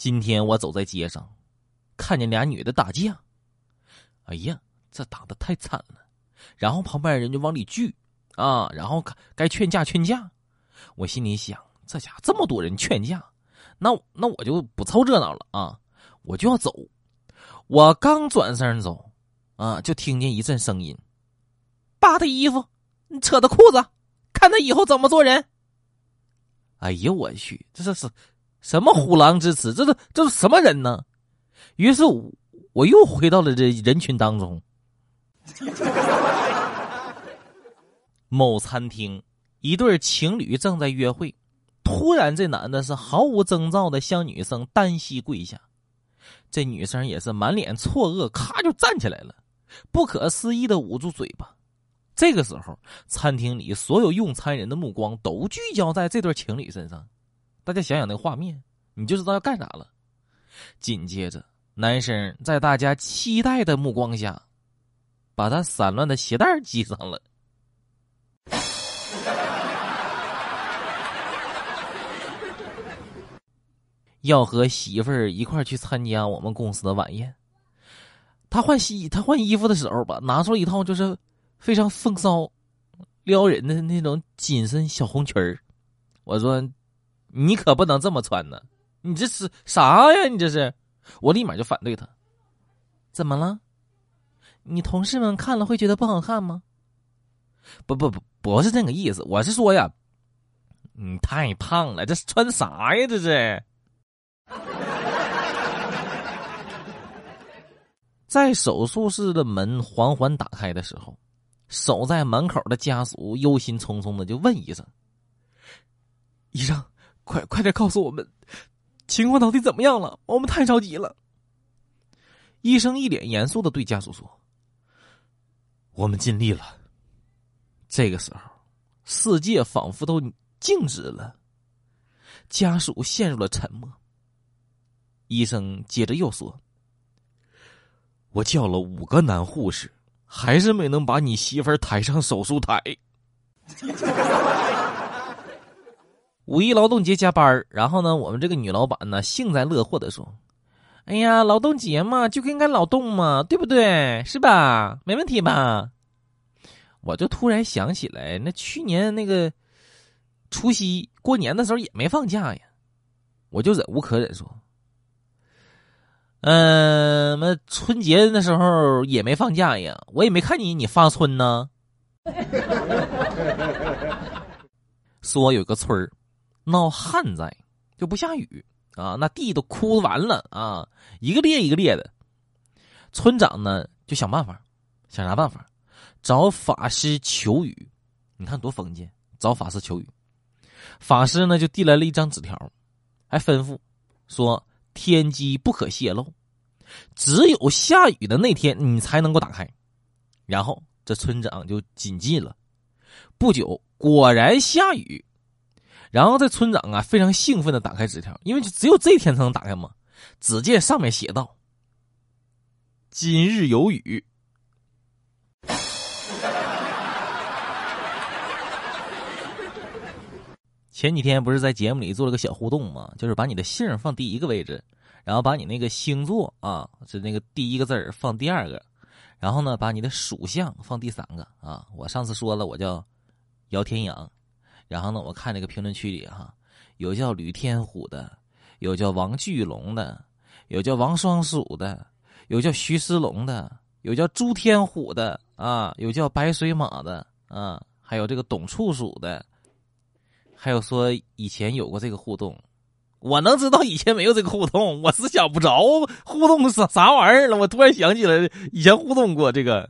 今天我走在街上，看见俩女的打架，哎呀，这打的太惨了。然后旁边人就往里聚，啊，然后该劝架劝架。我心里想，这家这么多人劝架，那那我就不凑热闹了啊，我就要走。我刚转身走，啊，就听见一阵声音：“扒他衣服，你扯他裤子，看他以后怎么做人。”哎呦我去，这是是什么虎狼之词？这都这都什么人呢？于是我又回到了这人群当中。某餐厅，一对情侣正在约会，突然这男的是毫无征兆的向女生单膝跪下，这女生也是满脸错愕，咔就站起来了，不可思议的捂住嘴巴。这个时候，餐厅里所有用餐人的目光都聚焦在这对情侣身上。大家想想那个画面，你就知道要干啥了。紧接着，男生在大家期待的目光下，把他散乱的鞋带系上了。要和媳妇儿一块去参加我们公司的晚宴。他换西，他换衣服的时候吧，拿出了一套就是。非常风骚、撩人的那种紧身小红裙儿，我说：“你可不能这么穿呢！你这是啥呀？你这是！”我立马就反对他。怎么了？你同事们看了会觉得不好看吗？不不不，不是这个意思。我是说呀，你太胖了，这是穿啥呀？这是。在手术室的门缓缓打开的时候。守在门口的家属忧心忡忡的就问医生：“医生，快快点告诉我们，情况到底怎么样了？我们太着急了。”医生一脸严肃的对家属说：“我们尽力了。”这个时候，世界仿佛都静止了，家属陷入了沉默。医生接着又说：“我叫了五个男护士。”还是没能把你媳妇儿抬上手术台。五一劳动节加班然后呢，我们这个女老板呢幸灾乐祸的说：“哎呀，劳动节嘛，就应该劳动嘛，对不对？是吧？没问题吧？”我就突然想起来，那去年那个除夕过年的时候也没放假呀，我就忍无可忍说。嗯，那春节那时候也没放假呀，我也没看你你发春呢。说有个村儿闹旱灾，就不下雨啊，那地都枯完了啊，一个裂一个裂的。村长呢就想办法，想啥办法？找法师求雨。你看多封建，找法师求雨。法师呢就递来了一张纸条，还吩咐说。天机不可泄露，只有下雨的那天你才能够打开。然后这村长就谨记了。不久，果然下雨。然后这村长啊，非常兴奋的打开纸条，因为就只有这天才能打开嘛。只见上面写道：“今日有雨。”前几天不是在节目里做了个小互动吗？就是把你的姓放第一个位置，然后把你那个星座啊，是那个第一个字儿放第二个，然后呢，把你的属相放第三个啊。我上次说了，我叫姚天阳，然后呢，我看这个评论区里哈，有叫吕天虎的，有叫王巨龙的，有叫王双鼠的，有叫徐思龙的，有叫朱天虎的啊，有叫白水马的啊，还有这个董处鼠的。还有说以前有过这个互动，我能知道以前没有这个互动，我是想不着互动啥啥玩意儿了。我突然想起来以前互动过这个。